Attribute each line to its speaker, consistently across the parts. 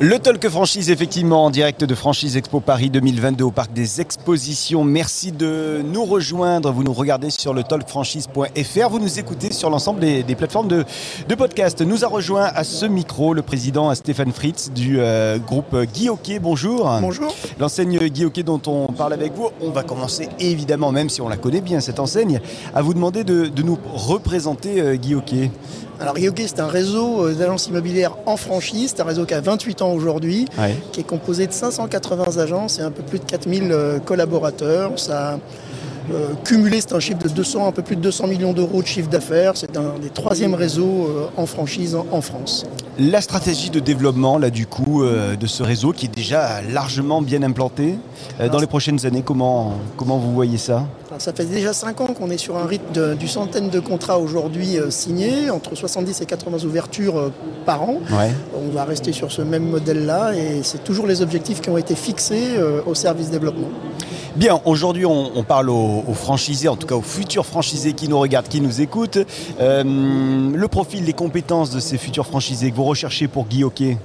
Speaker 1: Le Talk Franchise, effectivement, en direct de Franchise Expo Paris 2022 au Parc des Expositions. Merci de nous rejoindre. Vous nous regardez sur le talkfranchise.fr. Vous nous écoutez sur l'ensemble des, des plateformes de, de, podcast. Nous a rejoint à ce micro le président Stéphane Fritz du euh, groupe Guy Hockey. Bonjour.
Speaker 2: Bonjour.
Speaker 1: L'enseigne Guy Hockey dont on parle avec vous. On va commencer évidemment, même si on la connaît bien, cette enseigne, à vous demander de, de nous représenter euh, Guy Hockey.
Speaker 2: Alors Guy c'est un réseau euh, d'agences immobilières en franchise, c'est un réseau qui a 28 ans aujourd'hui,
Speaker 1: Ouais.
Speaker 2: qui est composé de 580 agences et un peu plus de 4000 euh, collaborateurs. Ça a cumulé, c'est un chiffre de 200, un peu plus de 200 millions d'euros de chiffre d'affaires. C'est un des troisièmes réseaux euh, en franchise en, en France.
Speaker 1: La stratégie de développement là du coup euh, de ce réseau qui est déjà largement bien implanté euh, dans les prochaines années, comment, comment vous voyez ça?
Speaker 2: Ça fait déjà 5 ans qu'on est sur un rythme de- du centaine de contrats aujourd'hui euh, signés, entre 70 et 80 ouvertures euh, par an.
Speaker 1: Ouais.
Speaker 2: On va rester sur ce même modèle-là et c'est toujours les objectifs qui ont été fixés euh, au service développement.
Speaker 1: Bien, aujourd'hui on, on parle aux, aux franchisés, en tout cas aux futurs franchisés qui nous regardent, qui nous écoutent. Euh, le profil, les compétences de ces futurs franchisés que vous recherchez pour Guy Hockey?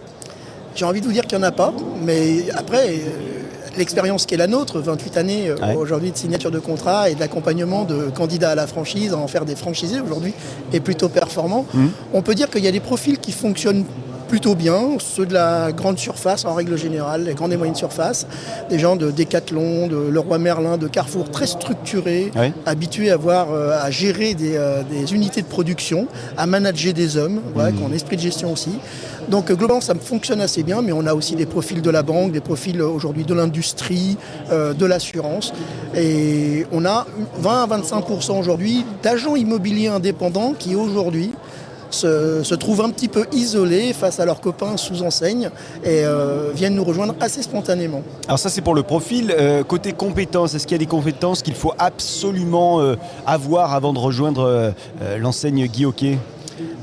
Speaker 2: J'ai envie de vous dire qu'il n'y en a pas, mais après, euh, l'expérience qui est la nôtre, 28 années euh,
Speaker 1: Ouais.
Speaker 2: aujourd'hui de signature de contrat et d'accompagnement de candidats à la franchise, à en faire des franchisés aujourd'hui, est plutôt performant.
Speaker 1: Mhm.
Speaker 2: On peut dire qu'il y a des profils qui fonctionnent plutôt bien, ceux de la grande surface en règle générale, les grandes et moyennes surfaces, des gens de Decathlon, de Leroy Merlin, de Carrefour, très structurés, habitués à, voir, euh, à gérer des, euh, des unités de production, à manager des hommes, voilà, qui ont un esprit de gestion aussi. Donc euh, globalement, ça me fonctionne assez bien, mais on a aussi des profils de la banque, des profils aujourd'hui de l'industrie, euh, de l'assurance. Et on a 20 à 25% aujourd'hui d'agents immobiliers indépendants qui aujourd'hui se, trouvent un petit peu isolés face à leurs copains sous enseigne et euh, viennent nous rejoindre assez spontanément.
Speaker 1: Alors ça c'est pour le profil. Euh, côté compétences, est-ce qu'il y a des compétences qu'il faut absolument euh, avoir avant de rejoindre l'enseigne Guy Hockey?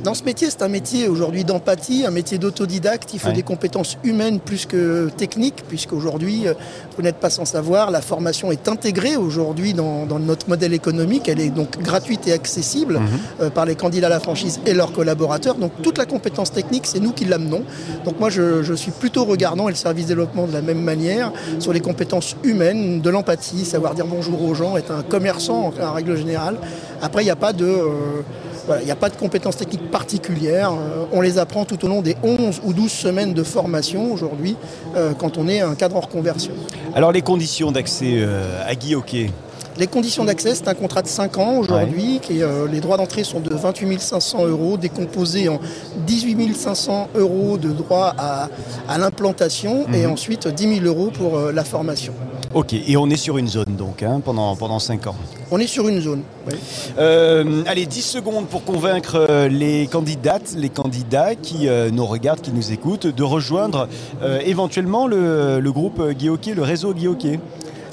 Speaker 2: Dans ce métier, c'est un métier aujourd'hui d'empathie, un métier d'autodidacte. Il faut
Speaker 1: Ouais.
Speaker 2: des compétences humaines plus que techniques, puisqu'aujourd'hui, euh, vous n'êtes pas sans savoir, la formation est intégrée aujourd'hui dans, dans notre modèle économique. Elle est donc gratuite et accessible euh, par les candidats à la franchise et leurs collaborateurs. Donc toute la compétence technique, c'est nous qui l'amenons. Donc moi, je, je suis plutôt regardant, et le service développement de la même manière, sur les compétences humaines, de l'empathie, savoir dire bonjour aux gens, être un commerçant en, en règle générale. Après, il n'y a pas de... euh, voilà, il n'y a pas de compétences techniques particulières. Euh, on les apprend tout au long des 11 ou 12 semaines de formation aujourd'hui euh, quand on est un cadre en reconversion.
Speaker 1: Alors les conditions d'accès euh, à Guy Hockey
Speaker 2: Les conditions d'accès, c'est un contrat de 5 ans aujourd'hui. qui, euh, les droits d'entrée sont de 28 500 euros, décomposés en 18 500 euros de droits à, à l'implantation et ensuite 10 000 euros pour euh, la formation.
Speaker 1: Ok, et on est sur une zone donc hein, pendant, pendant 5 ans.
Speaker 2: On est sur une zone. oui.
Speaker 1: Euh, allez, 10 secondes pour convaincre euh, les candidates, les candidats qui euh, nous regardent, qui nous écoutent, de rejoindre euh, éventuellement le, le groupe Guy Hockey, le réseau Guy Hockey.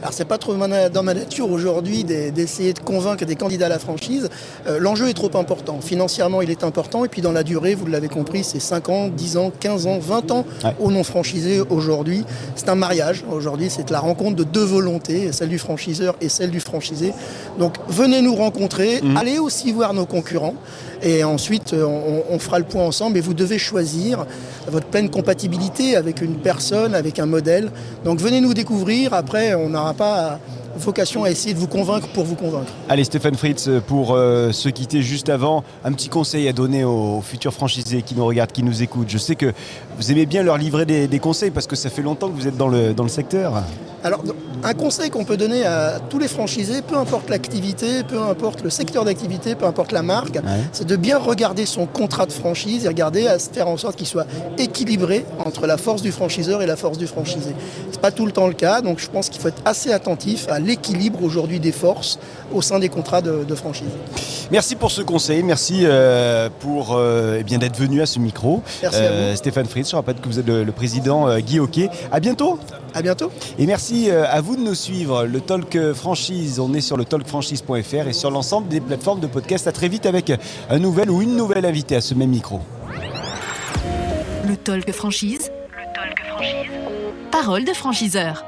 Speaker 2: Alors c'est pas trop dans ma nature aujourd'hui d'e- d'essayer de convaincre des candidats à la franchise. Euh, L'enjeu est trop important. Financièrement, il est important. Et puis dans la durée, vous l'avez compris, c'est 5 ans, 10 ans, 15 ans, 20 ans
Speaker 1: Ouais.
Speaker 2: aux non-franchisés aujourd'hui. C'est un mariage. Aujourd'hui, c'est la rencontre de deux volontés, celle du franchiseur et celle du franchisé. Donc venez nous rencontrer. Allez aussi voir nos concurrents. Et ensuite, on, on fera le point ensemble. Et vous devez choisir votre pleine compatibilité avec une personne, avec un modèle. Donc venez nous découvrir. Après, on pas vocation à essayer de vous convaincre pour vous convaincre.
Speaker 1: Allez, Stéphane Fritz, pour euh, se quitter juste avant, un petit conseil à donner aux futurs franchisés qui nous regardent, qui nous écoutent. Je sais que vous aimez bien leur livrer des, des conseils parce que ça fait longtemps que vous êtes dans le, dans le secteur.
Speaker 2: Alors, un conseil qu'on peut donner à tous les franchisés, peu importe l'activité, peu importe le secteur d'activité, peu importe la marque, c'est de bien regarder son contrat de franchise et regarder à se faire en sorte qu'il soit équilibré entre la force du franchiseur et la force du franchisé. C'est pas tout le temps le cas, donc je pense qu'il faut être assez attentif à l'équilibre aujourd'hui des forces au sein des contrats de, de franchise.
Speaker 1: Merci pour ce conseil, merci euh, pour euh, eh bien d'être venu à ce micro.
Speaker 2: Merci à vous.
Speaker 1: Stéphane Fritz, je rappelle que vous êtes le, le président euh, Guy Hockey. À bientôt
Speaker 2: À bientôt.
Speaker 1: et merci euh, à vous de nous suivre. Le Talk Franchise, on est sur le talkfranchise.fr et sur l'ensemble des plateformes de podcast. À très vite avec un nouvel ou une nouvelle invitée à ce même micro.
Speaker 3: Le talk franchise. Le talk franchise. Parole de franchiseur.